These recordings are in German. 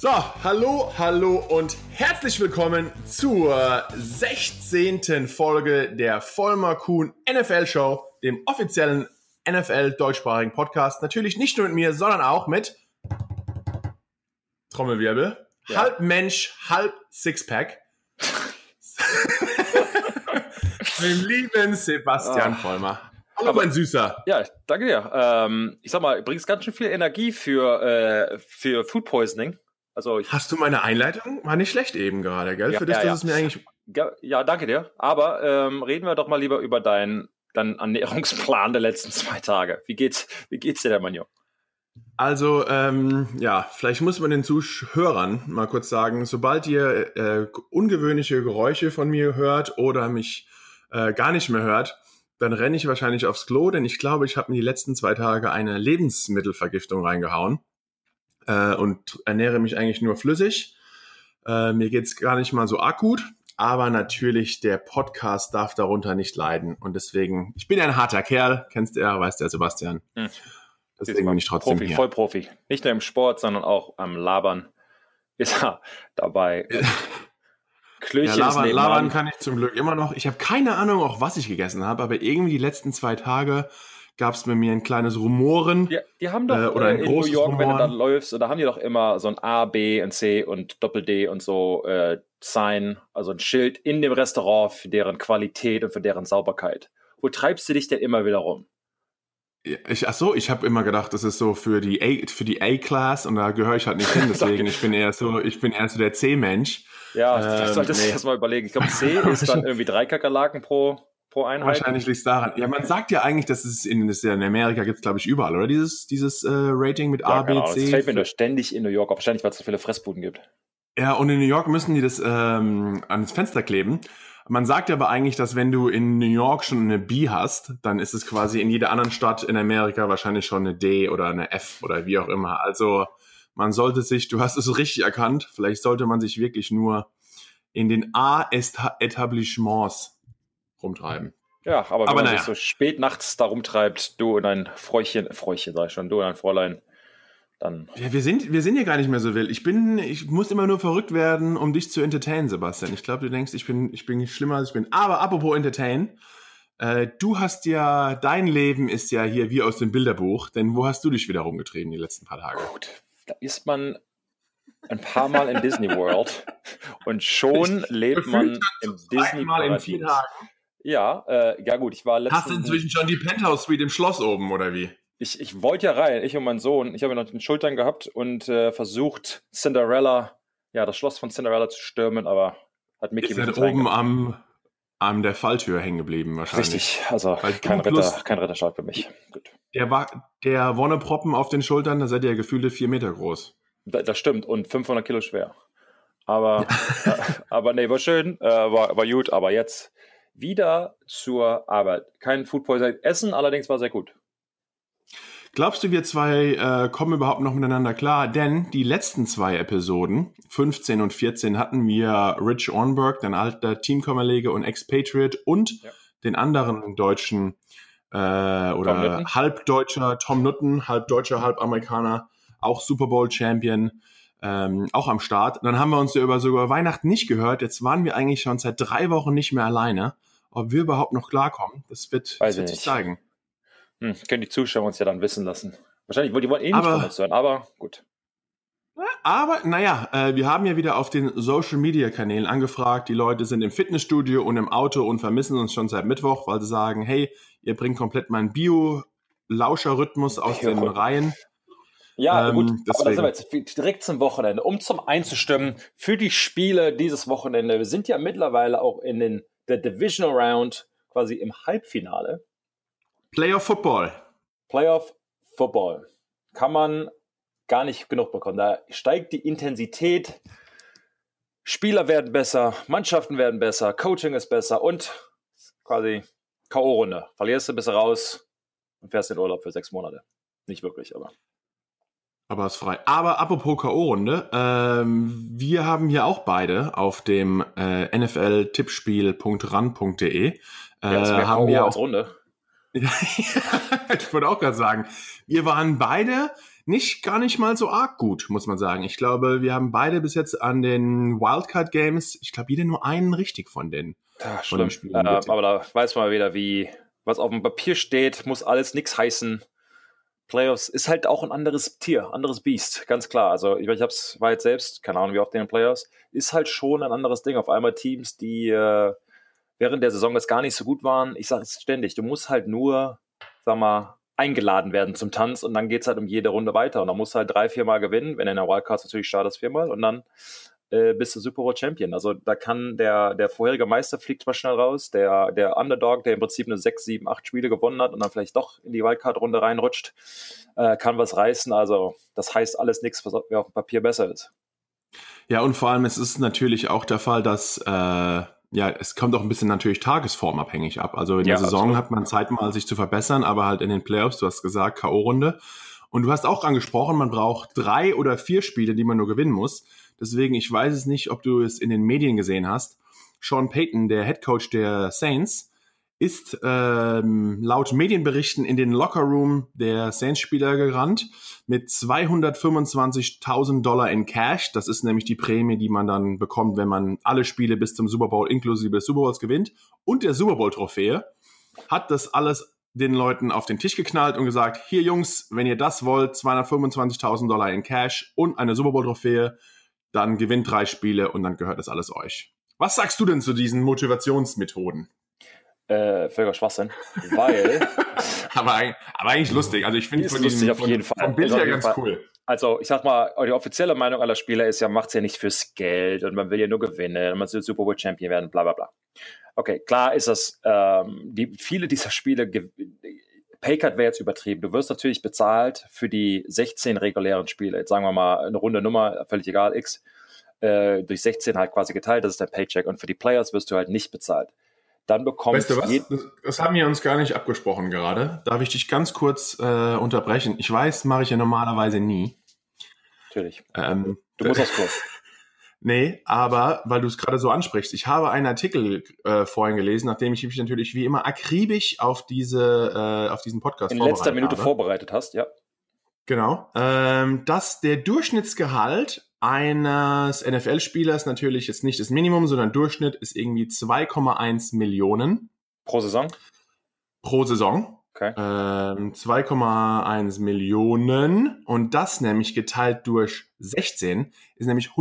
So, hallo, hallo und herzlich willkommen zur 16. Folge der Vollmer Kuhn NFL Show, dem offiziellen NFL deutschsprachigen Podcast. Natürlich nicht nur mit mir, sondern auch mit Trommelwirbel, ja. halb Mensch, halb Sixpack. mit dem lieben Sebastian oh. Vollmer. Hallo, mein Süßer. Ja, danke dir. Ähm, ich sag mal, bringst ganz schön viel Energie für, äh, für Food Poisoning. Also Hast du meine Einleitung? War nicht schlecht eben gerade, gell? Ja, Für dich, ja, das ja. ist mir eigentlich. Ja, danke dir. Aber ähm, reden wir doch mal lieber über deinen dein Ernährungsplan der letzten zwei Tage. Wie geht's, wie geht's dir, der Mann, Also, ähm, ja, vielleicht muss man den Zuhörern mal kurz sagen, sobald ihr äh, ungewöhnliche Geräusche von mir hört oder mich äh, gar nicht mehr hört, dann renne ich wahrscheinlich aufs Klo, denn ich glaube, ich habe mir die letzten zwei Tage eine Lebensmittelvergiftung reingehauen äh, und ernähre mich eigentlich nur flüssig. Äh, mir geht's gar nicht mal so akut, aber natürlich der Podcast darf darunter nicht leiden. Und deswegen, ich bin ein harter Kerl, kennst du ja, weißt der Sebastian. Hm. Deswegen bin ich trotzdem Profi, hier. Voll Profi. Nicht nur im Sport, sondern auch am Labern ist er dabei. Klöchen ja, labern, labern kann ich zum Glück immer noch. Ich habe keine Ahnung, auch was ich gegessen habe, aber irgendwie die letzten zwei Tage gab es bei mir ein kleines Rumoren. Ja, die haben doch äh, oder ein in New York, Rumoren. wenn du da läufst, da haben die doch immer so ein A, B und C und Doppel D und so äh, Sign, also ein Schild in dem Restaurant für deren Qualität und für deren Sauberkeit. Wo treibst du dich denn immer wieder rum? Ich, ach so, ich habe immer gedacht, das ist so für die A, für die A-Class und da gehöre ich halt nicht hin. Deswegen, ich bin eher so, ich bin eher so der C-Mensch. Ja, ähm, solltest nee. du das mal überlegen. Ich glaube, C ist dann irgendwie drei Kakerlaken pro pro Einheit? Wahrscheinlich liegt es daran. Ja, man sagt ja eigentlich, dass es in, das in Amerika gibt es, glaube ich, überall, oder? Dieses, dieses äh, Rating mit ja, A, B, genau. C. Das fällt mir nur ständig in New York auf. Wahrscheinlich, weil es so viele Fressbuden gibt. Ja, und in New York müssen die das ähm, ans Fenster kleben. Man sagt aber eigentlich, dass wenn du in New York schon eine B hast, dann ist es quasi in jeder anderen Stadt in Amerika wahrscheinlich schon eine D oder eine F oder wie auch immer. Also man sollte sich, du hast es richtig erkannt, vielleicht sollte man sich wirklich nur in den A-Etablissements rumtreiben. Ja, aber wenn aber man naja. sich so spät nachts da rumtreibt, du und ein Fräuchen, Fräuchen sag ich schon, du und ein Fräulein, dann. Ja, wir sind, wir sind ja gar nicht mehr so wild. Ich bin, ich muss immer nur verrückt werden, um dich zu entertainen, Sebastian. Ich glaube, du denkst, ich bin, ich bin schlimmer als ich bin. Aber apropos entertain, äh, du hast ja, dein Leben ist ja hier wie aus dem Bilderbuch, denn wo hast du dich wieder rumgetrieben die letzten paar Tage? Gut, da ist man ein paar Mal in Disney World und schon lebt man im Disney Mal in vier Tagen. Ja, äh, ja gut, ich war letztens. Hast du inzwischen schon die Penthouse Suite im Schloss oben oder wie? Ich, ich wollte ja rein, ich und mein Sohn. Ich habe ihn auf den Schultern gehabt und äh, versucht, Cinderella, ja, das Schloss von Cinderella zu stürmen, aber hat Mickey Ist halt oben am, am der Falltür hängen geblieben wahrscheinlich. Richtig, also kein Ritter, kein Ritterschlag für mich. Gut. Der, war, der Wonneproppen auf den Schultern, da seid ihr ja gefühlte vier Meter groß. Da, das stimmt und 500 Kilo schwer. Aber, äh, aber nee, war schön, äh, war, war gut, aber jetzt wieder zur Arbeit. Kein Food Poisoning. Essen allerdings war sehr gut. Glaubst du, wir zwei äh, kommen überhaupt noch miteinander klar? Denn die letzten zwei Episoden, 15 und 14, hatten wir Rich Ornberg, dein alter Teamkollege und Expatriate, und ja. den anderen deutschen äh, oder halbdeutscher Tom Nutten, halbdeutscher, halbamerikaner, auch Super Bowl Champion, ähm, auch am Start. dann haben wir uns ja über sogar Weihnachten nicht gehört. Jetzt waren wir eigentlich schon seit drei Wochen nicht mehr alleine. Ob wir überhaupt noch klarkommen, das wird, das wird sich zeigen. Hm, können die Zuschauer uns ja dann wissen lassen. Wahrscheinlich, die wollen eh nicht aber, von uns hören, aber gut. Aber naja, äh, wir haben ja wieder auf den Social Media Kanälen angefragt. Die Leute sind im Fitnessstudio und im Auto und vermissen uns schon seit Mittwoch, weil sie sagen, hey, ihr bringt komplett meinen Bio-Lauscher-Rhythmus aus den. Reihen. Ja, ähm, gut, aber da sind wir jetzt direkt zum Wochenende. Um zum einzustimmen für die Spiele dieses Wochenende. Wir sind ja mittlerweile auch in den der Divisional Round quasi im Halbfinale. Playoff Football. Playoff Football. Kann man gar nicht genug bekommen. Da steigt die Intensität. Spieler werden besser, Mannschaften werden besser, Coaching ist besser und quasi K.O.-Runde. Verlierst du, bist du raus und fährst in Urlaub für sechs Monate. Nicht wirklich, aber. Aber ist frei. Aber apropos K.O.-Runde, ähm, wir haben hier auch beide auf dem äh, nfltippspiel.ran.de äh, ja, haben wir auch, Runde. ich wollte auch gerade sagen, wir waren beide nicht gar nicht mal so arg gut, muss man sagen. Ich glaube, wir haben beide bis jetzt an den Wildcard Games, ich glaube, jeder nur einen richtig von den, ja, von den Spielen. Äh, aber da weiß man wieder, wie was auf dem Papier steht, muss alles nichts heißen. Playoffs ist halt auch ein anderes Tier, anderes Biest, ganz klar. Also ich, ich hab's, war jetzt selbst, keine Ahnung, wie oft in den Playoffs, ist halt schon ein anderes Ding. Auf einmal Teams, die äh, während der Saison das gar nicht so gut waren. Ich sage es ständig, du musst halt nur, sag mal, eingeladen werden zum Tanz und dann geht es halt um jede Runde weiter. Und dann musst du halt drei, viermal gewinnen, wenn in der Wildcard natürlich startest, viermal und dann äh, bist du Super Bowl Champion. Also da kann der, der vorherige Meister fliegt mal schnell raus, der, der Underdog, der im Prinzip nur sechs, sieben, acht Spiele gewonnen hat und dann vielleicht doch in die Wildcard-Runde reinrutscht, äh, kann was reißen. Also das heißt alles nichts, was auf dem Papier besser ist. Ja, und vor allem es ist natürlich auch der Fall, dass äh ja, es kommt auch ein bisschen natürlich tagesformabhängig ab. Also in ja, der Saison absolut. hat man Zeit mal, sich zu verbessern, aber halt in den Playoffs, du hast gesagt, K.O.-Runde. Und du hast auch angesprochen, man braucht drei oder vier Spiele, die man nur gewinnen muss. Deswegen, ich weiß es nicht, ob du es in den Medien gesehen hast. Sean Payton, der Head Coach der Saints, ist ähm, laut Medienberichten in den Lockerroom der Saints-Spieler gerannt mit 225.000 Dollar in Cash. Das ist nämlich die Prämie, die man dann bekommt, wenn man alle Spiele bis zum Super Bowl inklusive des Super Bowls gewinnt. Und der Super Bowl-Trophäe hat das alles den Leuten auf den Tisch geknallt und gesagt, hier Jungs, wenn ihr das wollt, 225.000 Dollar in Cash und eine Super Bowl-Trophäe, dann gewinnt drei Spiele und dann gehört das alles euch. Was sagst du denn zu diesen Motivationsmethoden? äh, völliger Schwachsinn, weil. aber, aber, eigentlich lustig. Also ich finde es lustig auf jeden Fall. Vom Bild her ganz Fall. cool. Also ich sag mal, die offizielle Meinung aller Spieler ist ja, macht es ja nicht fürs Geld und man will ja nur gewinnen und man will Super Bowl Champion werden, bla bla bla. Okay, klar ist das, ähm, die, viele dieser Spiele, Paycard wäre jetzt übertrieben. Du wirst natürlich bezahlt für die 16 regulären Spiele. Jetzt sagen wir mal eine runde Nummer, völlig egal, X, äh, durch 16 halt quasi geteilt, das ist dein Paycheck. Und für die Players wirst du halt nicht bezahlt dann bekommt Weißt du was? Das, das, haben wir uns gar nicht abgesprochen gerade. Darf ich dich ganz kurz äh, unterbrechen? Ich weiß, mache ich ja normalerweise nie. Natürlich. Ähm, du musst aufs Kurs. Nee, aber weil du es gerade so ansprichst, ich habe einen Artikel äh, vorhin gelesen, nachdem ich mich natürlich wie immer akribisch auf diese äh, auf diesen Podcast in letzter Minute habe. vorbereitet hast, ja. Genau. Ähm, dass der Durchschnittsgehalt eines NFL-Spielers natürlich jetzt nicht das Minimum, sondern Durchschnitt ist irgendwie 2,1 Millionen. Pro Saison? Pro Saison. Okay. Ähm, 2,1 Millionen und das nämlich geteilt durch 16 ist nämlich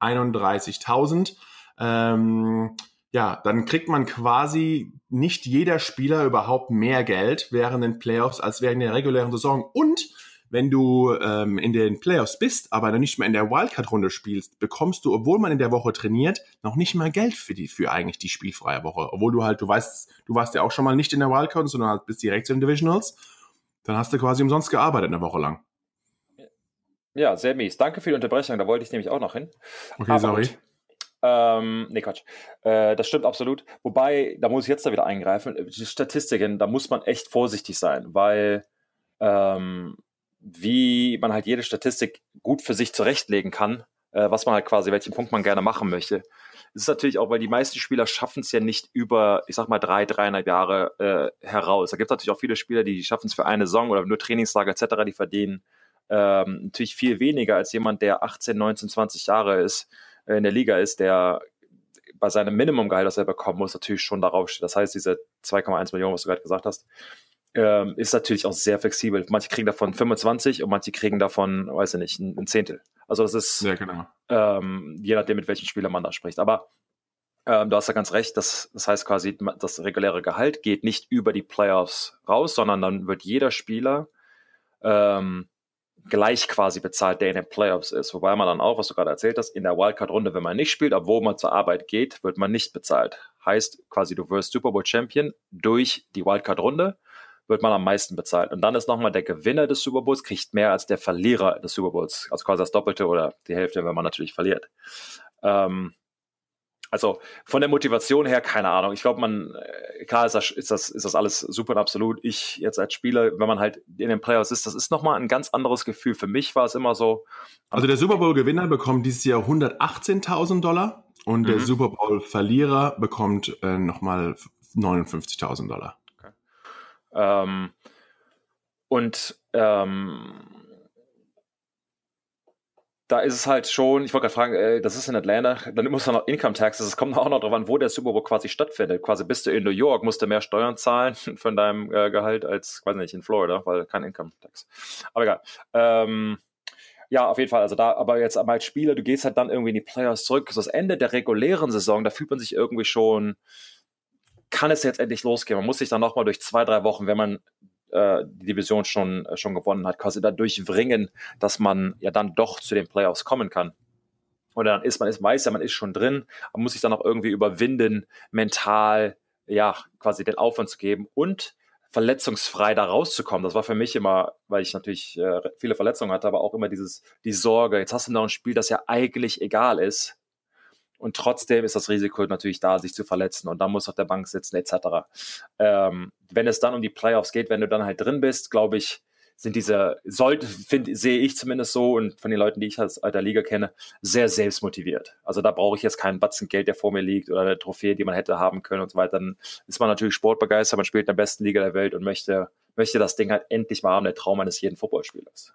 131.000. Ähm, ja, dann kriegt man quasi nicht jeder Spieler überhaupt mehr Geld während den Playoffs als während der regulären Saison und wenn du ähm, in den Playoffs bist, aber dann nicht mehr in der Wildcard-Runde spielst, bekommst du, obwohl man in der Woche trainiert, noch nicht mal Geld für die, für eigentlich die spielfreie Woche. Obwohl du halt, du weißt, du warst ja auch schon mal nicht in der Wildcard, sondern halt bist direkt zu den Divisionals. Dann hast du quasi umsonst gearbeitet eine Woche lang. Ja, sehr mies. Danke für die Unterbrechung, da wollte ich nämlich auch noch hin. Okay, aber sorry. Gut. Ähm, nee, Quatsch. Äh, das stimmt absolut. Wobei, da muss ich jetzt da wieder eingreifen. Die Statistiken, da muss man echt vorsichtig sein, weil ähm, wie man halt jede Statistik gut für sich zurechtlegen kann, äh, was man halt quasi, welchen Punkt man gerne machen möchte. Es ist natürlich auch, weil die meisten Spieler schaffen es ja nicht über, ich sag mal, drei, dreieinhalb Jahre äh, heraus. Da gibt es natürlich auch viele Spieler, die schaffen es für eine Saison oder nur Trainingslager etc., die verdienen ähm, natürlich viel weniger als jemand, der 18, 19, 20 Jahre ist, äh, in der Liga ist, der bei seinem Minimumgehalt, das er bekommen muss, natürlich schon darauf steht. Das heißt, diese 2,1 Millionen, was du gerade gesagt hast, ähm, ist natürlich auch sehr flexibel. Manche kriegen davon 25 und manche kriegen davon, weiß ich nicht, ein, Zehntel. Also das ist ja, genau. ähm, je nachdem, mit welchem Spieler man da spricht. Aber ähm, du hast ja ganz recht, das, das heißt quasi, das reguläre Gehalt geht nicht über die Playoffs raus, sondern dann wird jeder Spieler ähm, gleich quasi bezahlt, der in den Playoffs ist. Wobei man dann auch, was du gerade erzählt hast, in der Wildcard-Runde, wenn man nicht spielt, obwohl man zur Arbeit geht, wird man nicht bezahlt. Heißt quasi, du wirst Super Bowl Champion durch die Wildcard-Runde wird man am meisten bezahlt. Und dann ist nochmal der Gewinner des Super Bowls, kriegt mehr als der Verlierer des Super Bowls. Also quasi das Doppelte oder die Hälfte, wenn man natürlich verliert. Ähm, also von der Motivation her, keine Ahnung. Ich glaube, man, äh, klar ist das, ist, das, ist das alles super und absolut. Ich jetzt als Spieler, wenn man halt in den Playoffs ist, das ist nochmal ein ganz anderes Gefühl. Für mich war es immer so. Also der Super Bowl-Gewinner bekommt dieses Jahr 118.000 Dollar und mhm. der Super Bowl-Verlierer bekommt äh, nochmal 59.000 Dollar. Ähm, und ähm, da ist es halt schon, ich wollte gerade fragen, äh, das ist in Atlanta, dann muss man noch Income Taxes, es kommt auch noch darauf an, wo der Super Bowl quasi stattfindet. Quasi bist du in New York, musst du mehr Steuern zahlen von deinem äh, Gehalt als, weiß nicht, in Florida, weil kein Income Tax. Aber egal. Ähm, ja, auf jeden Fall. Also da, aber jetzt einmal als Spieler, du gehst halt dann irgendwie in die Playoffs zurück. Das Ende der regulären Saison, da fühlt man sich irgendwie schon, kann es jetzt endlich losgehen? Man muss sich dann nochmal durch zwei, drei Wochen, wenn man äh, die Division schon, äh, schon gewonnen hat, quasi dadurch bringen, dass man ja dann doch zu den Playoffs kommen kann. Oder dann ist man, ist, weiß ja, man ist schon drin, man muss sich dann auch irgendwie überwinden, mental, ja, quasi den Aufwand zu geben und verletzungsfrei da rauszukommen. Das war für mich immer, weil ich natürlich äh, viele Verletzungen hatte, aber auch immer dieses, die Sorge, jetzt hast du noch ein Spiel, das ja eigentlich egal ist. Und trotzdem ist das Risiko natürlich da, sich zu verletzen und dann muss auf der Bank sitzen etc. Ähm, wenn es dann um die Playoffs geht, wenn du dann halt drin bist, glaube ich, sind diese, sollte, sehe ich zumindest so und von den Leuten, die ich als alter Liga kenne, sehr selbstmotiviert. Also da brauche ich jetzt keinen Batzen Geld, der vor mir liegt oder eine Trophäe, die man hätte haben können und so weiter. Dann ist man natürlich sportbegeistert, man spielt in der besten Liga der Welt und möchte, möchte das Ding halt endlich mal haben, der Traum eines jeden Footballspielers.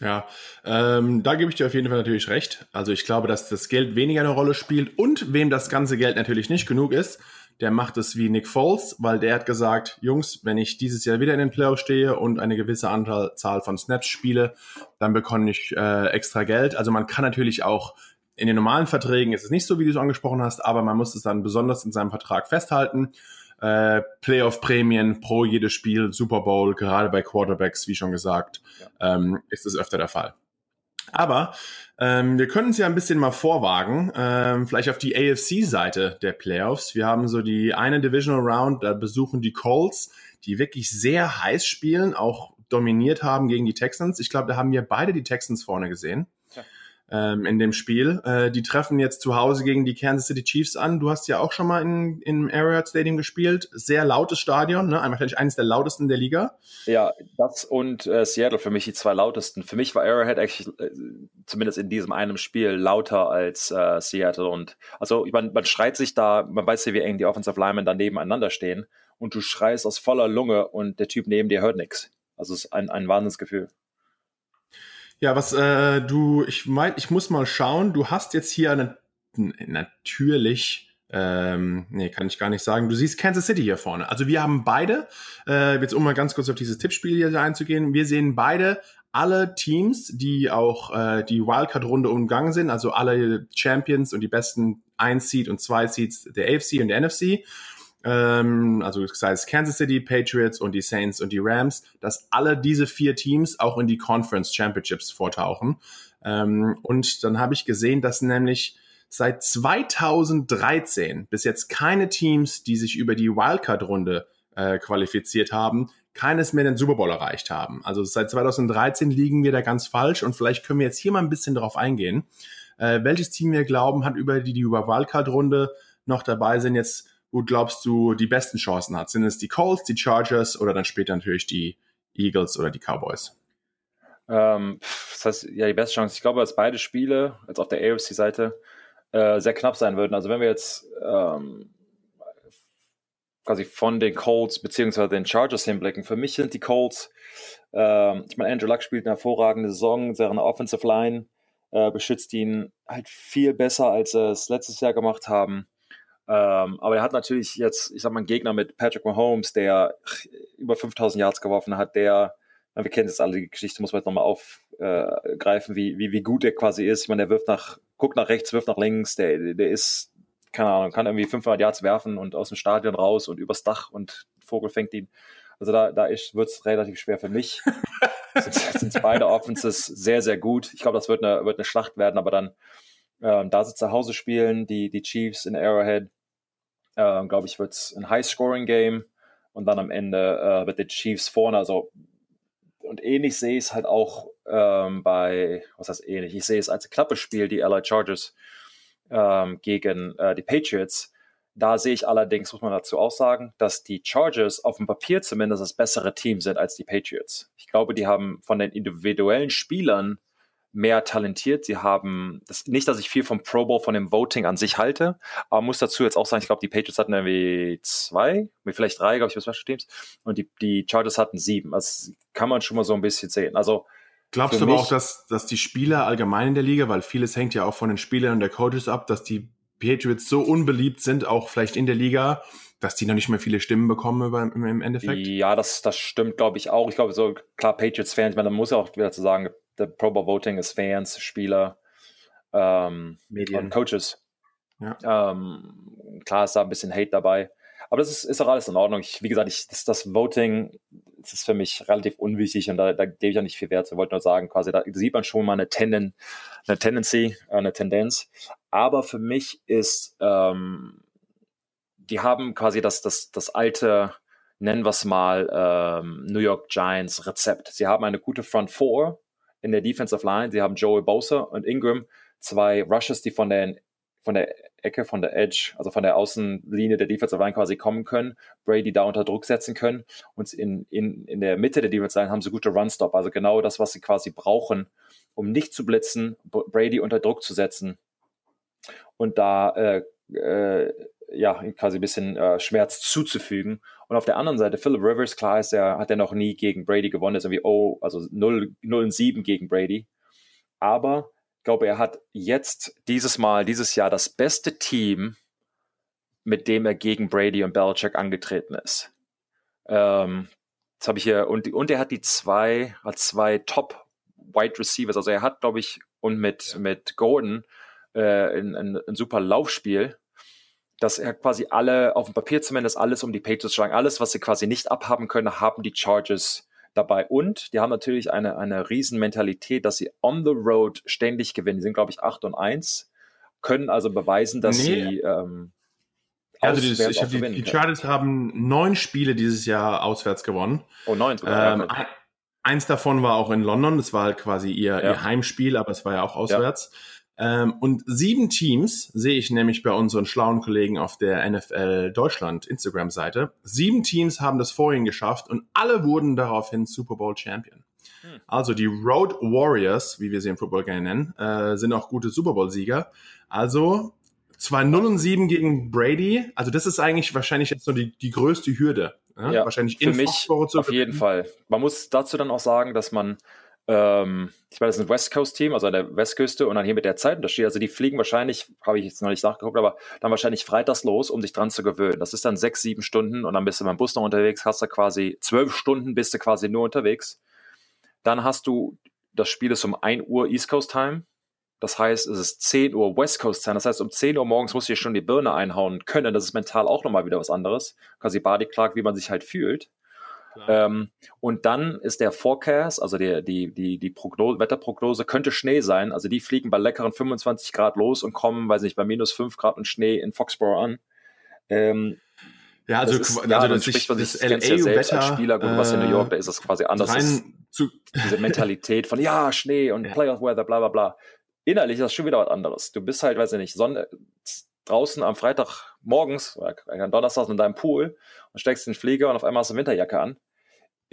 Ja, ähm, da gebe ich dir auf jeden Fall natürlich recht. Also ich glaube, dass das Geld weniger eine Rolle spielt und wem das ganze Geld natürlich nicht genug ist, der macht es wie Nick Foles, weil der hat gesagt, Jungs, wenn ich dieses Jahr wieder in den Playoffs stehe und eine gewisse Anzahl von Snaps spiele, dann bekomme ich äh, extra Geld. Also man kann natürlich auch in den normalen Verträgen ist es nicht so, wie du es angesprochen hast, aber man muss es dann besonders in seinem Vertrag festhalten. Äh, Playoff-Prämien pro jedes Spiel, Super Bowl, gerade bei Quarterbacks, wie schon gesagt, ja. ähm, ist es öfter der Fall. Aber ähm, wir können es ja ein bisschen mal vorwagen, ähm, vielleicht auf die AFC-Seite der Playoffs. Wir haben so die eine Divisional Round, da besuchen die Colts, die wirklich sehr heiß spielen, auch dominiert haben gegen die Texans. Ich glaube, da haben wir beide die Texans vorne gesehen ähm, in dem Spiel. Äh, die treffen jetzt zu Hause gegen die Kansas City Chiefs an. Du hast ja auch schon mal in, im Arrowhead Stadium gespielt. Sehr lautes Stadion, ne? wahrscheinlich eines der lautesten der Liga. Ja, das und äh, Seattle für mich die zwei lautesten. Für mich war Arrowhead eigentlich äh, zumindest in diesem einen Spiel lauter als äh, Seattle. Und also man, man schreit sich da, man weiß ja, wie eng die Offensive Linemen da nebeneinander stehen und du schreist aus voller Lunge und der Typ neben dir hört nichts. Also es ist ein, ein Wahnsinnsgefühl. Ja, was äh, du, ich meine, ich muss mal schauen, du hast jetzt hier eine, natürlich, ähm, nee, kann ich gar nicht sagen, du siehst Kansas City hier vorne. Also wir haben beide, äh, jetzt um mal ganz kurz auf dieses Tippspiel hier einzugehen, wir sehen beide alle Teams, die auch äh, die Wildcard-Runde umgangen sind, also alle Champions und die besten 1 Seed und 2 Seeds der AFC und der NFC ähm, also sei es Kansas City, Patriots und die Saints und die Rams, dass alle diese vier Teams auch in die Conference Championships vortauchen. Ähm, und dann habe ich gesehen, dass nämlich seit 2013 bis jetzt keine Teams, die sich über die Wildcard-Runde äh, qualifiziert haben, keines mehr den Super Bowl erreicht haben. Also seit 2013 liegen wir da ganz falsch und vielleicht können wir jetzt hier mal ein bisschen darauf eingehen, äh, welches Team wir glauben hat über die, die über Wildcard-Runde noch dabei sind. Jetzt wo glaubst du die besten Chancen hat? Sind es die Colts, die Chargers oder dann später natürlich die Eagles oder die Cowboys? Ähm, das heißt, ja, die beste Chance. Ich glaube, dass beide Spiele, als auf der AFC-Seite, äh, sehr knapp sein würden. Also wenn wir jetzt ähm, quasi von den Colts beziehungsweise den Chargers hinblicken, für mich sind die Colts, ähm, ich meine, Andrew Luck spielt eine hervorragende Saison, deren Offensive Line äh, beschützt ihn halt viel besser, als sie es letztes Jahr gemacht haben. Ähm, aber er hat natürlich jetzt, ich sag mal, einen Gegner mit Patrick Mahomes, der über 5000 Yards geworfen hat, der, wir kennen jetzt alle die Geschichte, muss man jetzt nochmal aufgreifen, äh, wie, wie, wie gut der quasi ist. Ich meine, der wirft nach, guckt nach rechts, wirft nach links, der, der ist, keine Ahnung, kann irgendwie 500 Yards werfen und aus dem Stadion raus und übers Dach und Vogel fängt ihn. Also da, da wird es relativ schwer für mich. sind, sind beide Offenses sehr, sehr gut. Ich glaube, das wird eine, wird eine Schlacht werden, aber dann ähm, da sie zu Hause spielen, die, die Chiefs in Arrowhead, ähm, glaube ich, wird es ein High-Scoring-Game und dann am Ende äh, wird die Chiefs vorne. Also, und ähnlich sehe ich es halt auch ähm, bei, was heißt ähnlich? Ich sehe es als Klappespiel, die LA Chargers ähm, gegen äh, die Patriots. Da sehe ich allerdings, muss man dazu auch sagen, dass die Chargers auf dem Papier zumindest das bessere Team sind als die Patriots. Ich glaube, die haben von den individuellen Spielern mehr talentiert. Sie haben das, nicht, dass ich viel vom Pro Bowl, von dem Voting an sich halte, aber muss dazu jetzt auch sagen, ich glaube, die Patriots hatten irgendwie zwei, vielleicht drei, glaube ich, Special Teams und die, die Chargers hatten sieben. Das kann man schon mal so ein bisschen sehen. Also Glaubst du aber auch, dass, dass die Spieler allgemein in der Liga, weil vieles hängt ja auch von den Spielern und der Coaches ab, dass die Patriots so unbeliebt sind, auch vielleicht in der Liga, dass die noch nicht mehr viele Stimmen bekommen im Endeffekt? Ja, das, das stimmt, glaube ich, auch. Ich glaube, so klar, Patriots-Fans, ich meine, man muss ja auch wieder zu sagen, der Pro Bowl Voting ist Fans, Spieler, ähm, Medien. und Coaches. Ja. Ähm, klar ist da ein bisschen Hate dabei. Aber das ist, ist auch alles in Ordnung. Ich, wie gesagt, ich, das, das Voting das ist für mich relativ unwichtig und da, da gebe ich ja nicht viel Wert. Ich wollte nur sagen, quasi, da sieht man schon mal eine, Tenden, eine Tendency, äh, eine Tendenz. Aber für mich ist, ähm, die haben quasi das, das, das alte, nennen wir es mal, ähm, New York Giants Rezept. Sie haben eine gute Front Four in der Defensive Line. Sie haben Joey Bosa und Ingram, zwei Rushes, die von der, von der Ecke, von der Edge, also von der Außenlinie der Defensive Line quasi kommen können, Brady da unter Druck setzen können. Und in, in, in der Mitte der Defensive Line haben sie gute Run-Stop, also genau das, was sie quasi brauchen, um nicht zu blitzen, Brady unter Druck zu setzen und da äh, äh, ja quasi ein bisschen äh, Schmerz zuzufügen. Und auf der anderen Seite, Philip Rivers, klar ist er, hat er noch nie gegen Brady gewonnen, ist irgendwie, oh, also 0, 0 und 7 gegen Brady. Aber glaube, er hat jetzt dieses Mal, dieses Jahr das beste Team, mit dem er gegen Brady und Belichick angetreten ist. Ähm, das habe ich hier, und, und er hat die zwei, hat zwei Top Wide Receivers. Also er hat, glaube ich, und mit, mit Gordon äh, ein, ein, ein super Laufspiel dass er quasi alle, auf dem Papier zumindest alles um die Patriots schlagen. Alles, was sie quasi nicht abhaben können, haben die Chargers dabei. Und die haben natürlich eine, eine Riesenmentalität, dass sie on the road ständig gewinnen. Die sind, glaube ich, 8 und 1, können also beweisen, dass nee. sie. Ähm, also dieses, ich hab die, die Chargers haben neun Spiele dieses Jahr auswärts gewonnen. Oh, neun sogar. Ähm, eins davon war auch in London, das war halt quasi ihr, ja. ihr Heimspiel, aber es war ja auch auswärts. Ja. Ähm, und sieben Teams sehe ich nämlich bei unseren schlauen Kollegen auf der NFL Deutschland Instagram-Seite. Sieben Teams haben das vorhin geschafft und alle wurden daraufhin Super Bowl Champion. Hm. Also die Road Warriors, wie wir sie im Football gerne nennen, äh, sind auch gute Super Bowl-Sieger. Also zwar 0 und 7 gegen Brady, also das ist eigentlich wahrscheinlich jetzt nur die, die größte Hürde. Ja? Ja, wahrscheinlich für mich auf jeden Fall. Man muss dazu dann auch sagen, dass man ähm, ich meine, das ist ein West Coast Team, also an der Westküste und dann hier mit der Zeitunterschied. Also die fliegen wahrscheinlich, habe ich jetzt noch nicht nachgeguckt, aber dann wahrscheinlich freitags los, um sich dran zu gewöhnen. Das ist dann sechs, sieben Stunden und dann bist du beim Bus noch unterwegs, hast du quasi zwölf Stunden bist du quasi nur unterwegs. Dann hast du, das Spiel ist um 1 Uhr East Coast Time. Das heißt, es ist 10 Uhr West Coast Time. Das heißt, um 10 Uhr morgens musst du dir schon die Birne einhauen können. Das ist mental auch nochmal wieder was anderes. Quasi Body Clark, wie man sich halt fühlt. Ähm, und dann ist der Forecast, also der, die, die, die Prognose, Wetterprognose könnte Schnee sein. Also die fliegen bei leckeren 25 Grad los und kommen, weiß nicht, bei minus 5 Grad und Schnee in Foxborough an. Ähm, ja, also, ist, also ja, dann spricht man sich, das LA ja selbst Wetter, als Spieler, gut, was in New York, da ist das quasi anders. Ist diese Mentalität von, ja, Schnee und ja. Playoff Weather, bla, bla, bla. Innerlich ist das schon wieder was anderes. Du bist halt, weiß ich nicht, Sonne, draußen am Freitag morgens, oder am Donnerstag in deinem Pool und steckst den Flieger und auf einmal hast du eine Winterjacke an,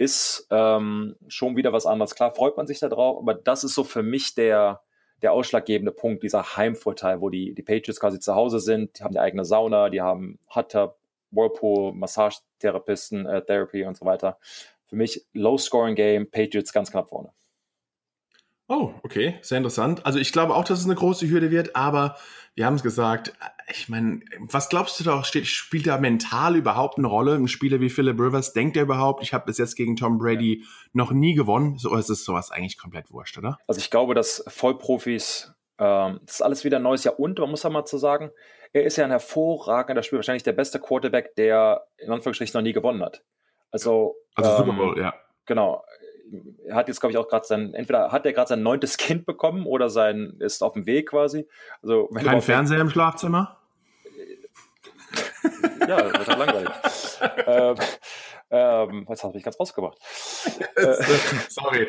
ist ähm, schon wieder was anderes. Klar freut man sich da drauf, aber das ist so für mich der, der ausschlaggebende Punkt, dieser Heimvorteil, wo die, die Patriots quasi zu Hause sind, die haben die eigene Sauna, die haben Hot Whirlpool, Massagetherapisten, äh, Therapy und so weiter. Für mich Low-Scoring-Game, Patriots ganz knapp vorne. Oh, okay, sehr interessant. Also ich glaube auch, dass es eine große Hürde wird, aber wir haben es gesagt, ich meine, was glaubst du doch, steht, spielt da mental überhaupt eine Rolle? Ein Spieler wie Philip Rivers, denkt er überhaupt, ich habe bis jetzt gegen Tom Brady noch nie gewonnen? So ist es sowas eigentlich komplett wurscht, oder? Also ich glaube, dass Vollprofis, ähm, das ist alles wieder ein neues Jahr und man muss ja mal zu sagen, er ist ja ein hervorragender Spieler, wahrscheinlich der beste Quarterback, der in Anführungsstrichen noch nie gewonnen hat. Also, also ähm, Super Bowl, ja. Genau er hat jetzt, glaube ich, auch gerade sein, entweder hat er gerade sein neuntes Kind bekommen oder sein, ist auf dem Weg quasi. Also, wenn Kein Fernseher im Schlafzimmer? ja, das wird halt langweilig. ähm, ähm, jetzt habe ich ganz rausgemacht. Sorry.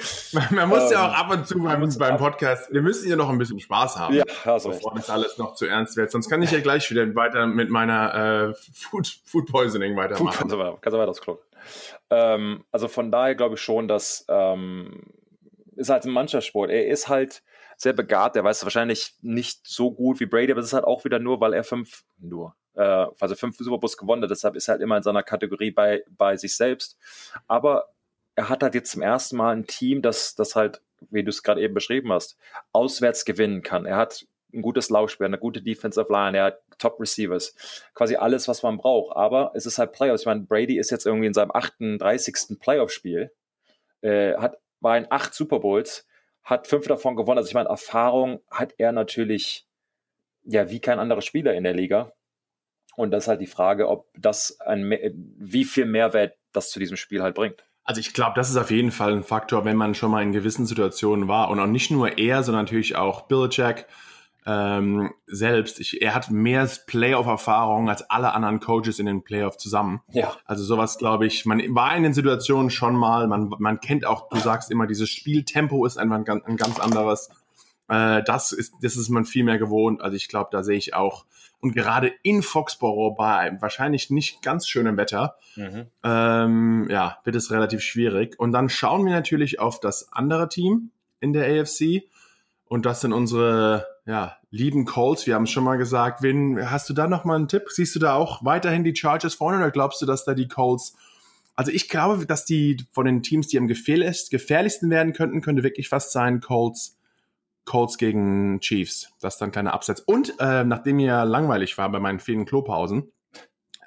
Man muss ähm, ja auch ab und zu beim, beim Podcast, wir müssen ja noch ein bisschen Spaß haben, ja, also bevor das alles noch zu ernst wird. Sonst kann ich ja gleich wieder weiter mit meiner äh, Food, Food Poisoning weitermachen. Food, kannst du weiter, kannst du weiter aufs Klo. Ähm, also von daher glaube ich schon, dass ähm, ist halt ein Mannschaftssport. Er ist halt sehr begabt. Er weiß wahrscheinlich nicht so gut wie Brady, aber es ist halt auch wieder nur, weil er fünf, nur, äh, also fünf Superbus gewonnen. Deshalb ist er halt immer in seiner Kategorie bei, bei sich selbst. Aber er hat halt jetzt zum ersten Mal ein Team, das, das halt wie du es gerade eben beschrieben hast, auswärts gewinnen kann. Er hat ein gutes Laufspiel, eine gute Defensive Line, er hat Top Receivers, quasi alles, was man braucht. Aber es ist halt Playoffs. Ich meine, Brady ist jetzt irgendwie in seinem 38. Playoff-Spiel, äh, hat, war in acht Super Bowls, hat fünf davon gewonnen. Also ich meine, Erfahrung hat er natürlich, ja, wie kein anderer Spieler in der Liga. Und das ist halt die Frage, ob das ein, wie viel Mehrwert das zu diesem Spiel halt bringt. Also ich glaube, das ist auf jeden Fall ein Faktor, wenn man schon mal in gewissen Situationen war und auch nicht nur er, sondern natürlich auch Bill Jack ähm, selbst. Ich, er hat mehr Playoff-Erfahrung als alle anderen Coaches in den Playoff zusammen. Ja. Also sowas, glaube ich, man war in den Situationen schon mal, man, man kennt auch, du sagst immer, dieses Spieltempo ist einfach ein, ein ganz anderes. Äh, das ist, das ist man viel mehr gewohnt. Also ich glaube, da sehe ich auch und gerade in Foxborough bei wahrscheinlich nicht ganz schönem Wetter, mhm. ähm, ja, wird es relativ schwierig. Und dann schauen wir natürlich auf das andere Team in der AFC. Und das sind unsere ja, lieben Colts. Wir haben es schon mal gesagt. Wen, hast du da noch mal einen Tipp? Siehst du da auch weiterhin die Chargers vorne oder glaubst du, dass da die Colts also ich glaube, dass die von den Teams, die am gefährlichsten werden könnten, könnte wirklich fast sein Colts, Colts gegen Chiefs. Das ist dann kleiner Absatz. Und äh, nachdem mir langweilig war bei meinen vielen Klopausen,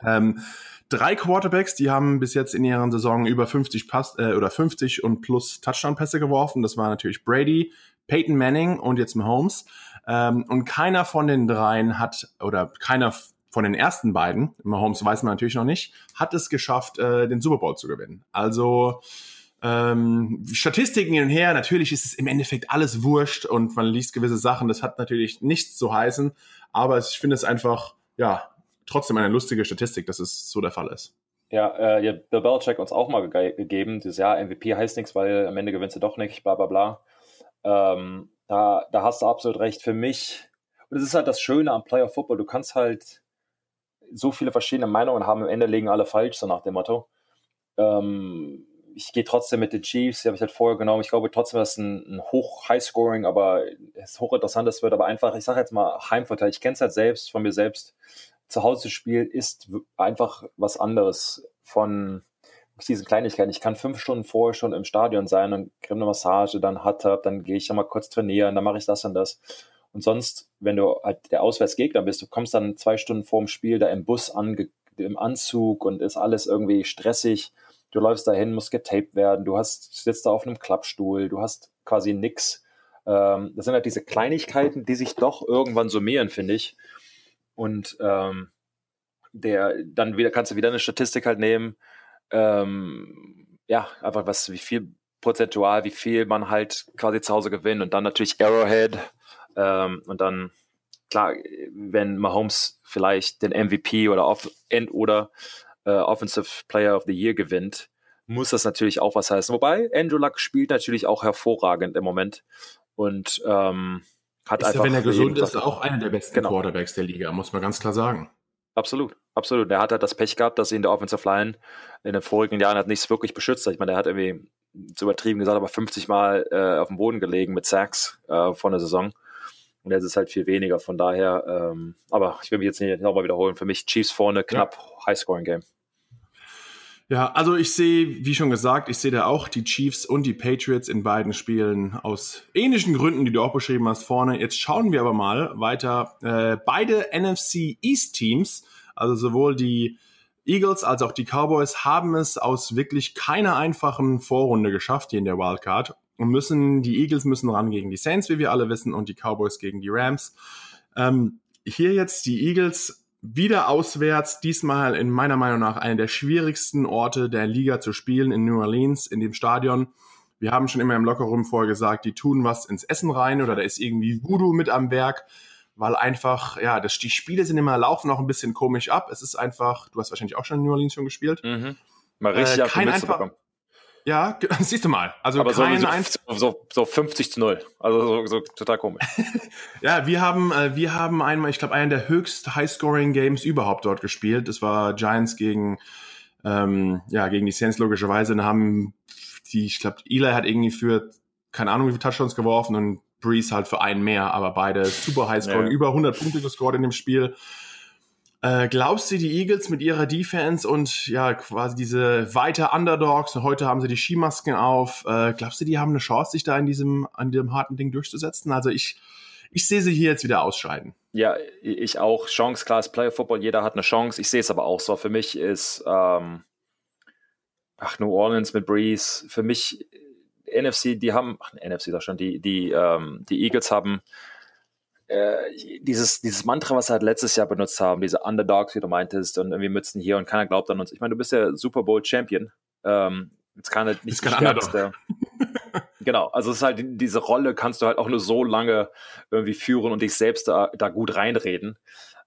ähm, drei Quarterbacks, die haben bis jetzt in ihren Saison über 50 Pass äh, oder 50 und plus Touchdown-Pässe geworfen. Das war natürlich Brady, Peyton Manning und jetzt Mahomes. Ähm, und keiner von den dreien hat, oder keiner von den ersten beiden, Mahomes weiß man natürlich noch nicht, hat es geschafft, äh, den Super Bowl zu gewinnen. Also ähm, Statistiken hin und her, natürlich ist es im Endeffekt alles wurscht und man liest gewisse Sachen, das hat natürlich nichts zu heißen, aber ich finde es einfach, ja, trotzdem eine lustige Statistik, dass es so der Fall ist. Ja, äh, ja Bill Belichick uns auch mal ge gegeben, dieses Jahr MVP heißt nichts, weil am Ende gewinnst du doch nicht, bla bla bla. Ähm, da, da hast du absolut recht. Für mich, und es ist halt das Schöne am Player Football, du kannst halt so viele verschiedene Meinungen haben, am Ende legen alle falsch, so nach dem Motto. Ähm, ich gehe trotzdem mit den Chiefs, die habe ich halt vorher genommen. Ich glaube trotzdem, dass es ein, ein hoch High-Scoring, aber es hochinteressantes wird. Aber einfach, ich sage jetzt mal Heimvorteil. Ich kenne es halt selbst von mir selbst. Zu Hause spielen ist einfach was anderes von diesen Kleinigkeiten. Ich kann fünf Stunden vorher schon im Stadion sein und kriege eine Massage, dann hat dann gehe ich ja mal kurz trainieren, dann mache ich das und das. Und sonst, wenn du halt der Auswärtsgegner bist, du kommst dann zwei Stunden vor dem Spiel da im Bus an, im Anzug und ist alles irgendwie stressig du läufst dahin, musst getaped werden, du hast, sitzt da auf einem Klappstuhl, du hast quasi nix. Ähm, das sind halt diese Kleinigkeiten, die sich doch irgendwann summieren, finde ich. Und ähm, der, dann wieder kannst du wieder eine Statistik halt nehmen. Ähm, ja, einfach was, wie viel prozentual, wie viel man halt quasi zu Hause gewinnt und dann natürlich Arrowhead ähm, und dann klar, wenn Mahomes vielleicht den MVP oder auf End oder äh, Offensive Player of the Year gewinnt, muss das natürlich auch was heißen. Wobei Andrew Luck spielt natürlich auch hervorragend im Moment und ähm, hat ist einfach. wenn er gesund ist, auch einer der besten genau. Quarterbacks der Liga, muss man ganz klar sagen. Absolut, absolut. Er hat halt das Pech gehabt, dass ihn der Offensive Line in den vorigen Jahren hat nichts wirklich beschützt. Ich meine, er hat irgendwie zu übertrieben gesagt, aber 50 Mal äh, auf dem Boden gelegen mit Sacks äh, vor der Saison. Und jetzt ist halt viel weniger. Von daher, ähm, aber ich will mich jetzt nicht nochmal wiederholen. Für mich Chiefs vorne, knapp, ja. High-Scoring-Game. Ja, also ich sehe, wie schon gesagt, ich sehe da auch die Chiefs und die Patriots in beiden Spielen aus ähnlichen Gründen, die du auch beschrieben hast, vorne. Jetzt schauen wir aber mal weiter. Äh, beide NFC East Teams, also sowohl die Eagles als auch die Cowboys, haben es aus wirklich keiner einfachen Vorrunde geschafft hier in der Wildcard und müssen, die Eagles müssen ran gegen die Saints, wie wir alle wissen, und die Cowboys gegen die Rams. Ähm, hier jetzt die Eagles wieder auswärts, diesmal in meiner Meinung nach einer der schwierigsten Orte der Liga zu spielen, in New Orleans, in dem Stadion. Wir haben schon immer im Lockerroom vorher gesagt, die tun was ins Essen rein oder da ist irgendwie Voodoo mit am Werk, weil einfach, ja, das, die Spiele sind immer, laufen auch ein bisschen komisch ab. Es ist einfach, du hast wahrscheinlich auch schon in New Orleans schon gespielt. Mhm. Mal richtig äh, kein einfach, ja, siehst du mal. Also Aber kein so, so, so, so 50 zu 0. Also so, so total komisch. ja, wir haben, äh, wir haben einmal, ich glaube, einen der höchst High-Scoring-Games überhaupt dort gespielt. Das war Giants gegen, ähm, ja, gegen die Saints logischerweise. Und haben die, ich glaube, Eli hat irgendwie für, keine Ahnung, wie viele Touchdowns geworfen und Breeze halt für einen mehr. Aber beide super High-Scoring, ja. über 100 Punkte gescored in dem Spiel. Äh, glaubst du, die Eagles mit ihrer Defense und ja, quasi diese weiter Underdogs, heute haben sie die Skimasken auf, äh, glaubst du, die haben eine Chance, sich da in diesem, an dem harten Ding durchzusetzen? Also ich, ich sehe sie hier jetzt wieder ausscheiden. Ja, ich auch. Chance, klar, ist Player Football, jeder hat eine Chance. Ich sehe es aber auch so. Für mich ist, ähm, ach, New Orleans mit Breeze, für mich NFC, die haben, ach, NFC da schon, die, die, ähm, die Eagles haben äh, dieses, dieses Mantra, was sie halt letztes Jahr benutzt haben, diese Underdogs, wie du meintest, und irgendwie Mützen hier und keiner glaubt an uns. Ich meine, du bist ja Super Bowl Champion. Ähm, jetzt kann halt nicht die stärkste. genau, also es ist halt diese Rolle kannst du halt auch nur so lange irgendwie führen und dich selbst da, da gut reinreden.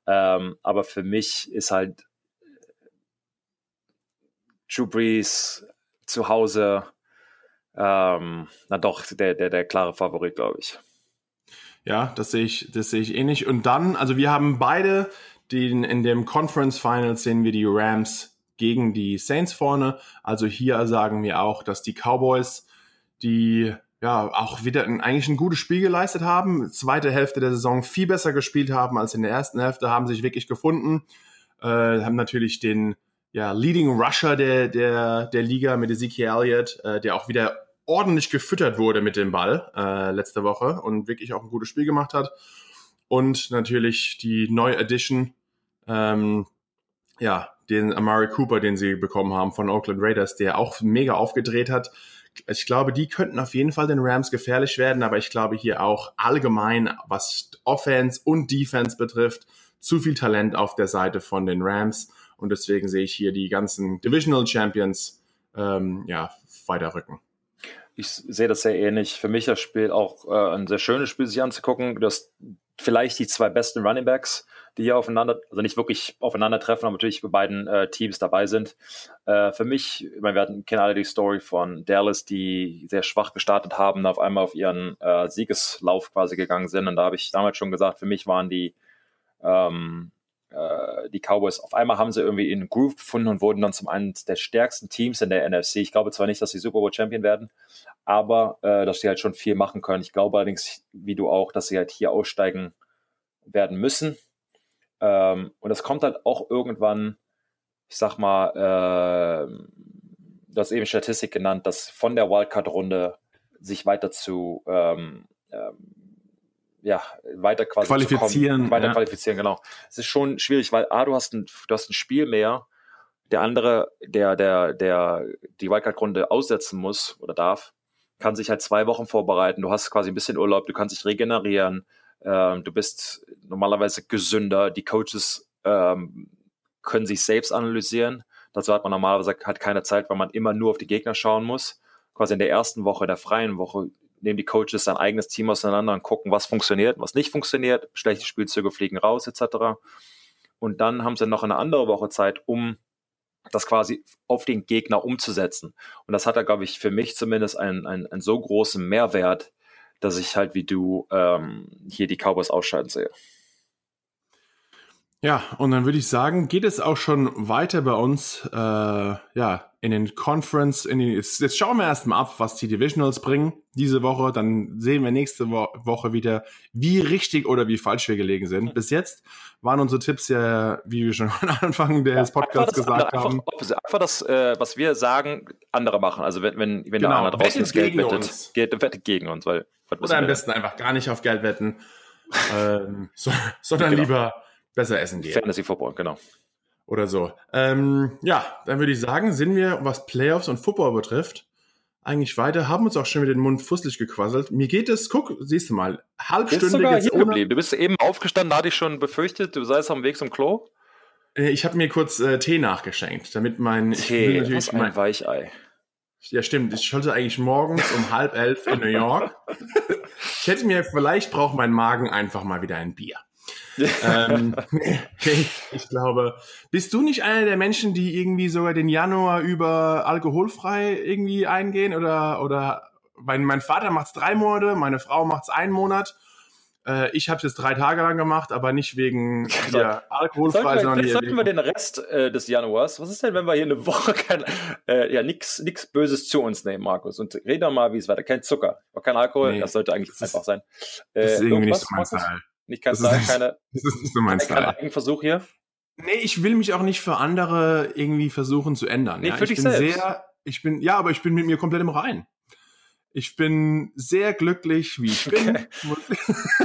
Ähm, aber für mich ist halt Drew Brees zu Hause ähm, na doch der, der, der klare Favorit, glaube ich. Ja, das sehe ich, das sehe ich ähnlich. Und dann, also wir haben beide den, in dem Conference Finals sehen wir die Rams gegen die Saints vorne. Also hier sagen wir auch, dass die Cowboys, die ja auch wieder ein, eigentlich ein gutes Spiel geleistet haben, zweite Hälfte der Saison viel besser gespielt haben als in der ersten Hälfte, haben sich wirklich gefunden, äh, haben natürlich den ja, Leading Rusher der, der, der Liga mit Ezekiel Elliott, äh, der auch wieder ordentlich gefüttert wurde mit dem Ball äh, letzte Woche und wirklich auch ein gutes Spiel gemacht hat. Und natürlich die neue Edition, ähm, ja, den Amari Cooper, den sie bekommen haben von Oakland Raiders, der auch mega aufgedreht hat. Ich glaube, die könnten auf jeden Fall den Rams gefährlich werden, aber ich glaube hier auch allgemein, was Offense und Defense betrifft, zu viel Talent auf der Seite von den Rams. Und deswegen sehe ich hier die ganzen Divisional Champions ähm, ja, weiterrücken ich sehe das sehr ähnlich. Für mich das Spiel auch äh, ein sehr schönes Spiel sich anzugucken. Das vielleicht die zwei besten Running Backs, die hier aufeinander, also nicht wirklich aufeinandertreffen, aber natürlich bei beiden äh, Teams dabei sind. Äh, für mich, ich meine, wir hatten, kennen alle die Story von Dallas, die sehr schwach gestartet haben, auf einmal auf ihren äh, Siegeslauf quasi gegangen sind. Und da habe ich damals schon gesagt, für mich waren die ähm, äh, die Cowboys, auf einmal haben sie irgendwie in Groove gefunden und wurden dann zum einen der stärksten Teams in der NFC. Ich glaube zwar nicht, dass sie Super Bowl Champion werden, aber äh, dass sie halt schon viel machen können. Ich glaube allerdings, wie du auch, dass sie halt hier aussteigen werden müssen. Ähm, und es kommt halt auch irgendwann, ich sag mal, äh, du hast eben Statistik genannt, dass von der Wildcard-Runde sich weiter zu ähm, ähm, ja, weiter quasi qualifizieren. Kommen, weiter ja. qualifizieren, genau. Es ist schon schwierig, weil A, du hast ein, du hast ein Spiel mehr, der andere, der, der, der die Wildcard-Runde aussetzen muss oder darf, kann sich halt zwei Wochen vorbereiten. Du hast quasi ein bisschen Urlaub, du kannst dich regenerieren, ähm, du bist normalerweise gesünder, die Coaches ähm, können sich selbst analysieren. Dazu hat man normalerweise halt keine Zeit, weil man immer nur auf die Gegner schauen muss. Quasi in der ersten Woche, der freien Woche, nehmen die Coaches sein eigenes Team auseinander und gucken, was funktioniert, was nicht funktioniert, schlechte Spielzüge fliegen raus, etc. Und dann haben sie noch eine andere Woche Zeit, um das quasi auf den Gegner umzusetzen. Und das hat da, glaube ich, für mich zumindest einen, einen, einen so großen Mehrwert, dass ich halt wie du ähm, hier die Cowboys ausscheiden sehe. Ja, und dann würde ich sagen, geht es auch schon weiter bei uns, äh, ja, in den Conference, in den, jetzt, jetzt schauen wir erstmal ab, was die Divisionals bringen diese Woche, dann sehen wir nächste Wo Woche wieder, wie richtig oder wie falsch wir gelegen sind. Bis jetzt waren unsere Tipps ja, wie wir schon am Anfang des ja, Podcasts gesagt andere, haben. Einfach, einfach das, äh, was wir sagen, andere machen. Also wenn, wenn, wenn genau, der einer draußen das Geld wettet, uns. geht, wettet gegen uns, weil, oder am besten einfach gar nicht auf Geld wetten, ähm, so, sondern genau. lieber besser essen gehen. Fantasy Football, genau. Oder so. Ähm, ja, dann würde ich sagen, sind wir, was Playoffs und Football betrifft, eigentlich weiter, haben uns auch schon mit den Mund fusselig gequasselt. Mir geht es, guck, siehst du mal, halbstündig jetzt ohne... geblieben. Du bist eben aufgestanden, hatte ich schon befürchtet, du seist am Weg zum Klo. Äh, ich habe mir kurz äh, Tee nachgeschenkt, damit mein... Tee, ich was ein mein, Weichei. Ja, stimmt. Ich sollte eigentlich morgens um halb elf in New York. ich hätte mir, vielleicht braucht mein Magen einfach mal wieder ein Bier ähm, ich glaube, bist du nicht einer der Menschen, die irgendwie sogar den Januar über alkoholfrei irgendwie eingehen? Oder, oder mein, mein Vater macht es drei Monate, meine Frau macht es einen Monat. Äh, ich habe es jetzt drei Tage lang gemacht, aber nicht wegen ja, alkoholfrei, sollten wir, sondern sollten wegen... wir den Rest äh, des Januars, was ist denn, wenn wir hier eine Woche kein, äh, ja, nichts nix Böses zu uns nehmen, Markus? Und reden wir mal, wie es weiter. Kein Zucker, kein Alkohol, nee, das sollte eigentlich das einfach sein. Äh, das ist irgendwie nicht so mein Style. Nicht kein Style, keine. Das ist nicht so mein Style. Kein Versuch hier. Nee, ich will mich auch nicht für andere irgendwie versuchen zu ändern. Nee, ja? für ich dich bin selbst. sehr, ich bin, ja, aber ich bin mit mir komplett im Rein. Ich bin sehr glücklich, wie ich bin.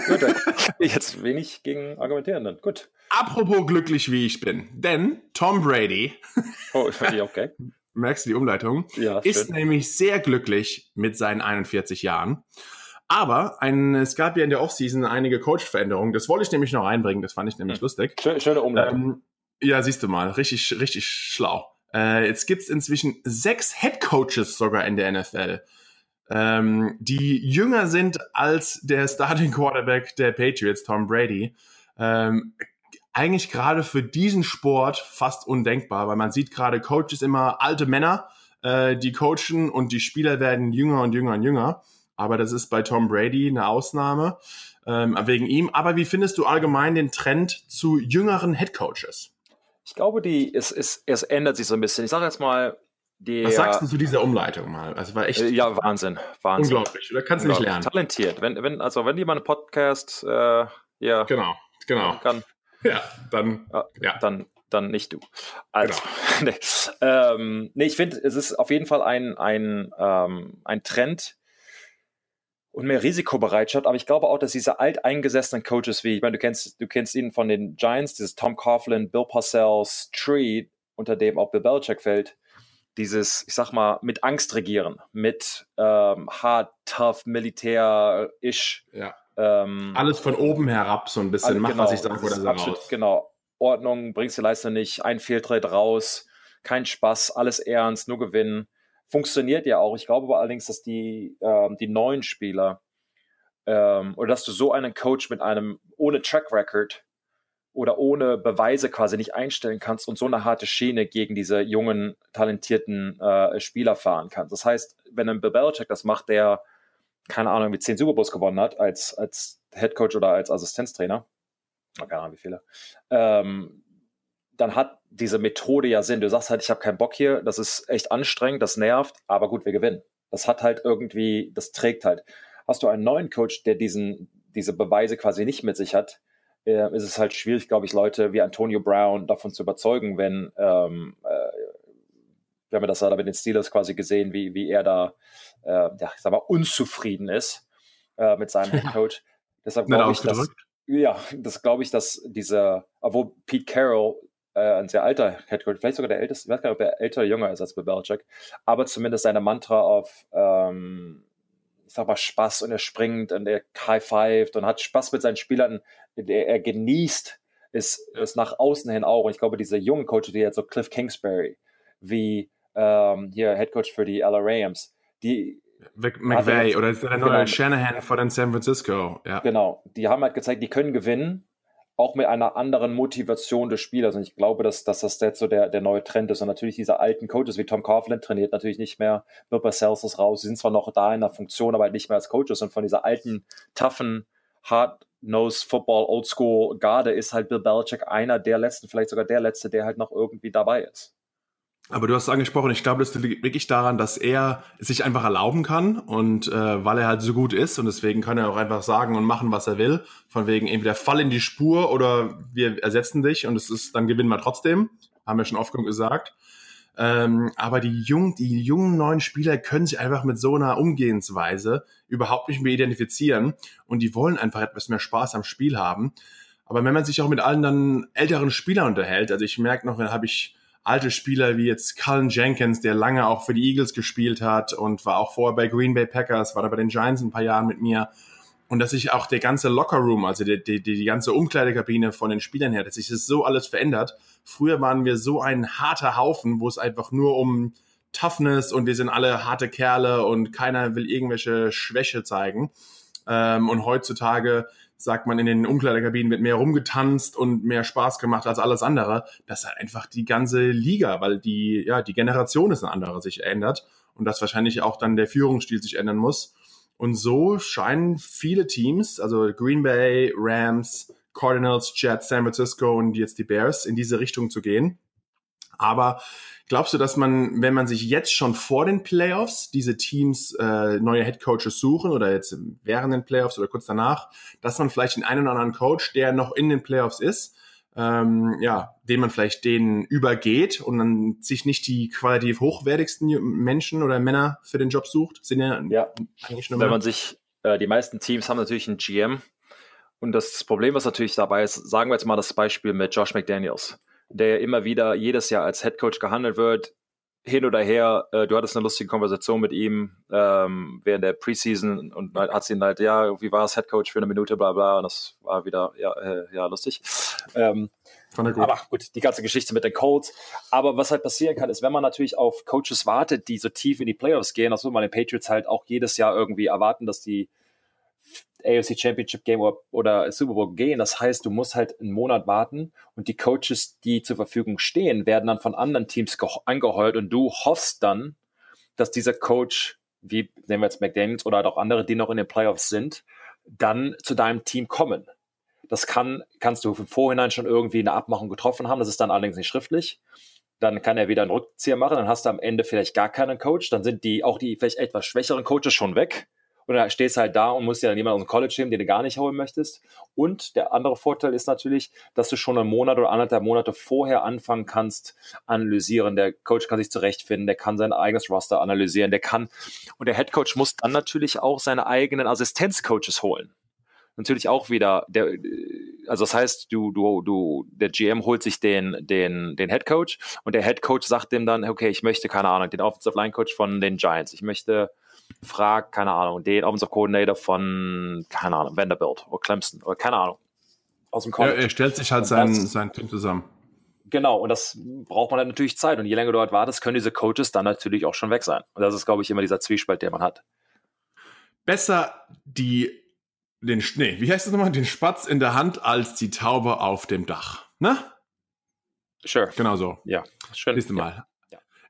Gut, dann kann ich jetzt wenig gegen argumentieren dann. Gut. Apropos glücklich, wie ich bin. Denn Tom Brady, Oh, ich okay. merkst du die Umleitung, Ja, ist schön. nämlich sehr glücklich mit seinen 41 Jahren. Aber ein, es gab ja in der Offseason einige Coach-Veränderungen. Das wollte ich nämlich noch einbringen. Das fand ich nämlich lustig. Schön, schöne Umleitung. Ähm, ja, siehst du mal, richtig, richtig schlau. Äh, jetzt gibt's inzwischen sechs Head Coaches sogar in der NFL, ähm, die jünger sind als der Starting Quarterback der Patriots, Tom Brady. Ähm, eigentlich gerade für diesen Sport fast undenkbar, weil man sieht gerade Coaches immer alte Männer, äh, die coachen und die Spieler werden jünger und jünger und jünger. Aber das ist bei Tom Brady eine Ausnahme ähm, wegen ihm. Aber wie findest du allgemein den Trend zu jüngeren Head Coaches? Ich glaube, die, es, es, es ändert sich so ein bisschen. Ich sage jetzt mal, die. Was sagst du zu dieser Umleitung mal? Also war echt äh, Ja, Wahnsinn. Wahnsinn. unglaublich. Oder kannst du nicht lernen? Talentiert. Wenn, wenn, also, wenn jemand einen Podcast äh, ja, Genau, genau. kann, Ja, dann Ja, dann, dann nicht du. Also, nee. Ähm, nee, ich finde, es ist auf jeden Fall ein, ein, ähm, ein Trend und mehr Risikobereitschaft, aber ich glaube auch, dass diese alteingesessenen Coaches wie, ich meine, du kennst, du kennst ihn von den Giants, dieses Tom Coughlin, Bill Parcells Tree, unter dem auch Bill Belichick fällt, dieses, ich sag mal, mit Angst regieren, mit ähm, hard, tough, militär-ish. ja. Ähm, alles von oben herab so ein bisschen. alle- Mach, genau, was ich sage oder sag raus. Genau. Ordnung, bringst die Leistung nicht, ein Fehltritt raus, kein Spaß, alles ernst, nur gewinnen. Funktioniert ja auch. Ich glaube aber allerdings, dass die, ähm, die neuen Spieler ähm, oder dass du so einen Coach mit einem ohne Track Record oder ohne Beweise quasi nicht einstellen kannst und so eine harte Schiene gegen diese jungen, talentierten äh, Spieler fahren kannst. Das heißt, wenn ein Belichick das macht, der, keine Ahnung, wie zehn Super Bowls gewonnen hat, als, als Head Coach oder als Assistenztrainer, keine Ahnung, wie viele, ähm, dann hat diese Methode ja Sinn. Du sagst halt, ich habe keinen Bock hier, das ist echt anstrengend, das nervt, aber gut, wir gewinnen. Das hat halt irgendwie, das trägt halt. Hast du einen neuen Coach, der diesen, diese Beweise quasi nicht mit sich hat, äh, ist es halt schwierig, glaube ich, Leute wie Antonio Brown davon zu überzeugen, wenn ähm, äh, wir haben ja das da mit den Steelers quasi gesehen, wie, wie er da, äh, ja, ich sag mal, unzufrieden ist äh, mit seinem Head Coach. Deshalb glaube ich, dass, ja, das glaube ich, dass dieser, obwohl Pete Carroll äh, ein sehr alter Head Coach, vielleicht sogar der älteste, ich weiß gar nicht, ob er älter oder jünger ist als Bill Belichick, aber zumindest seine Mantra auf, ähm, ich sag mal, Spaß und er springt und er high-fived und hat Spaß mit seinen Spielern, der er genießt, ist, ist nach außen hin auch. Und ich glaube, diese jungen Coaches, wie jetzt so Cliff Kingsbury, wie ähm, hier Head Coach für die LA Rams, die er McVay oder genau. Shanahan von den San Francisco. Ja. Genau, die haben halt gezeigt, die können gewinnen, auch mit einer anderen Motivation des Spielers. Und ich glaube, dass, dass das jetzt so der, der neue Trend ist. Und natürlich diese alten Coaches wie Tom Coughlin trainiert natürlich nicht mehr. Bill Parcells ist raus. Sie sind zwar noch da in der Funktion, aber halt nicht mehr als Coaches. Und von dieser alten, toughen, hard-nosed Football, Oldschool Garde ist halt Bill Belichick einer der letzten, vielleicht sogar der letzte, der halt noch irgendwie dabei ist. Aber du hast es angesprochen, ich glaube, das liegt wirklich daran, dass er sich einfach erlauben kann und äh, weil er halt so gut ist und deswegen kann er auch einfach sagen und machen, was er will. Von wegen entweder Fall in die Spur oder wir ersetzen dich und es ist, dann gewinnen wir trotzdem. Haben wir schon oft genug gesagt. Ähm, aber die jungen, die jungen neuen Spieler können sich einfach mit so einer Umgehensweise überhaupt nicht mehr identifizieren und die wollen einfach etwas mehr Spaß am Spiel haben. Aber wenn man sich auch mit allen dann älteren Spielern unterhält, also ich merke noch, habe ich alte Spieler wie jetzt Cullen Jenkins, der lange auch für die Eagles gespielt hat und war auch vorher bei Green Bay Packers, war da bei den Giants ein paar Jahren mit mir. Und dass sich auch der ganze Lockerroom, also die, die, die ganze Umkleidekabine von den Spielern her, dass sich das so alles verändert. Früher waren wir so ein harter Haufen, wo es einfach nur um Toughness und wir sind alle harte Kerle und keiner will irgendwelche Schwäche zeigen. Ähm, und heutzutage sagt man, in den Umkleidekabinen wird mehr rumgetanzt und mehr Spaß gemacht als alles andere. Das ist halt einfach die ganze Liga, weil die, ja, die Generation ist eine andere, sich ändert und dass wahrscheinlich auch dann der Führungsstil sich ändern muss. Und so scheinen viele Teams, also Green Bay, Rams, Cardinals, Jets, San Francisco und jetzt die Bears in diese Richtung zu gehen. Aber glaubst du, dass man, wenn man sich jetzt schon vor den Playoffs diese Teams äh, neue Headcoaches suchen oder jetzt während den Playoffs oder kurz danach, dass man vielleicht den einen oder anderen Coach, der noch in den Playoffs ist, ähm, ja, den man vielleicht denen übergeht und dann sich nicht die qualitativ hochwertigsten Menschen oder Männer für den Job sucht, sind ja, ja. eigentlich nur Wenn man sich, äh, die meisten Teams haben natürlich einen GM und das Problem, was natürlich dabei ist, sagen wir jetzt mal das Beispiel mit Josh McDaniels, der immer wieder jedes Jahr als Head Coach gehandelt wird, hin oder her, äh, du hattest eine lustige Konversation mit ihm ähm, während der Preseason und hat ihn halt, ja, wie war es, Head Coach für eine Minute, bla bla, und das war wieder, ja, äh, ja lustig. Ähm, gut. Aber gut, die ganze Geschichte mit den Colts. Aber was halt passieren kann, ist, wenn man natürlich auf Coaches wartet, die so tief in die Playoffs gehen, das würde man den Patriots halt auch jedes Jahr irgendwie erwarten, dass die AFC Championship Game oder, oder Super Bowl gehen. Das heißt, du musst halt einen Monat warten und die Coaches, die zur Verfügung stehen, werden dann von anderen Teams angeheult und du hoffst dann, dass dieser Coach, wie nehmen wir jetzt McDaniels oder halt auch andere, die noch in den Playoffs sind, dann zu deinem Team kommen. Das kann, kannst du im Vorhinein schon irgendwie eine Abmachung getroffen haben. Das ist dann allerdings nicht schriftlich. Dann kann er wieder einen Rückzieher machen. Dann hast du am Ende vielleicht gar keinen Coach. Dann sind die, auch die vielleicht etwas schwächeren Coaches schon weg. Und dann stehst halt da und musst dir dann jemanden aus dem College nehmen, den du gar nicht holen möchtest. Und der andere Vorteil ist natürlich, dass du schon einen Monat oder anderthalb Monate vorher anfangen kannst, analysieren. Der Coach kann sich zurechtfinden, der kann sein eigenes Roster analysieren, der kann, und der Head Coach muss dann natürlich auch seine eigenen Assistenzcoaches holen. Natürlich auch wieder, der, also das heißt, du, du, du, der GM holt sich den, den, den Head Coach und der Head Coach sagt dem dann, okay, ich möchte, keine Ahnung, den Offensive Line Coach von den Giants, ich möchte fragt, keine Ahnung, den Offensive Coordinator von, keine Ahnung, Vanderbilt oder Clemson oder keine Ahnung. Aus dem College. Ja, er stellt sich halt sein, sein Team zusammen. Genau, und das braucht man halt natürlich Zeit. Und je länger du dort wartest, können diese Coaches dann natürlich auch schon weg sein. Und das ist, glaube ich, immer dieser Zwiespalt, den man hat. Besser die, den, nee, wie heißt das nochmal? Den Spatz in der Hand als die Taube auf dem Dach. Ne? Sure. Genau so. Ja, schön. Nächste Mal.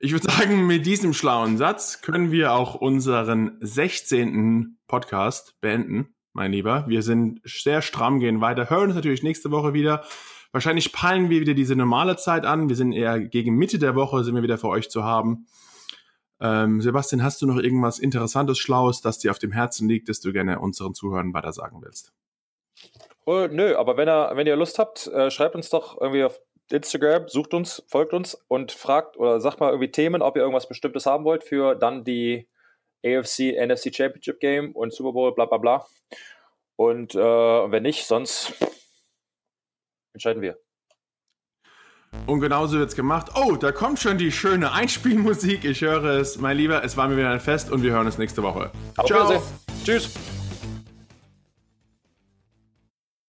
Ich würde sagen, mit diesem schlauen Satz können wir auch unseren 16. Podcast beenden, mein Lieber. Wir sind sehr stramm, gehen weiter, hören uns natürlich nächste Woche wieder. Wahrscheinlich peilen wir wieder diese normale Zeit an. Wir sind eher gegen Mitte der Woche, sind wir wieder für euch zu haben. Ähm, Sebastian, hast du noch irgendwas Interessantes, Schlaues, das dir auf dem Herzen liegt, das du gerne unseren Zuhörern weiter sagen willst? Oh, nö, aber wenn ihr, wenn ihr Lust habt, äh, schreibt uns doch irgendwie auf Instagram, sucht uns, folgt uns und fragt oder sagt mal irgendwie Themen, ob ihr irgendwas Bestimmtes haben wollt für dann die AFC, NFC Championship Game und Super Bowl, bla bla bla. Und äh, wenn nicht, sonst entscheiden wir. Und genauso wird es gemacht. Oh, da kommt schon die schöne Einspielmusik. Ich höre es, mein Lieber. Es war mir wieder ein Fest und wir hören uns nächste Woche. Auf Ciao. Tschüss.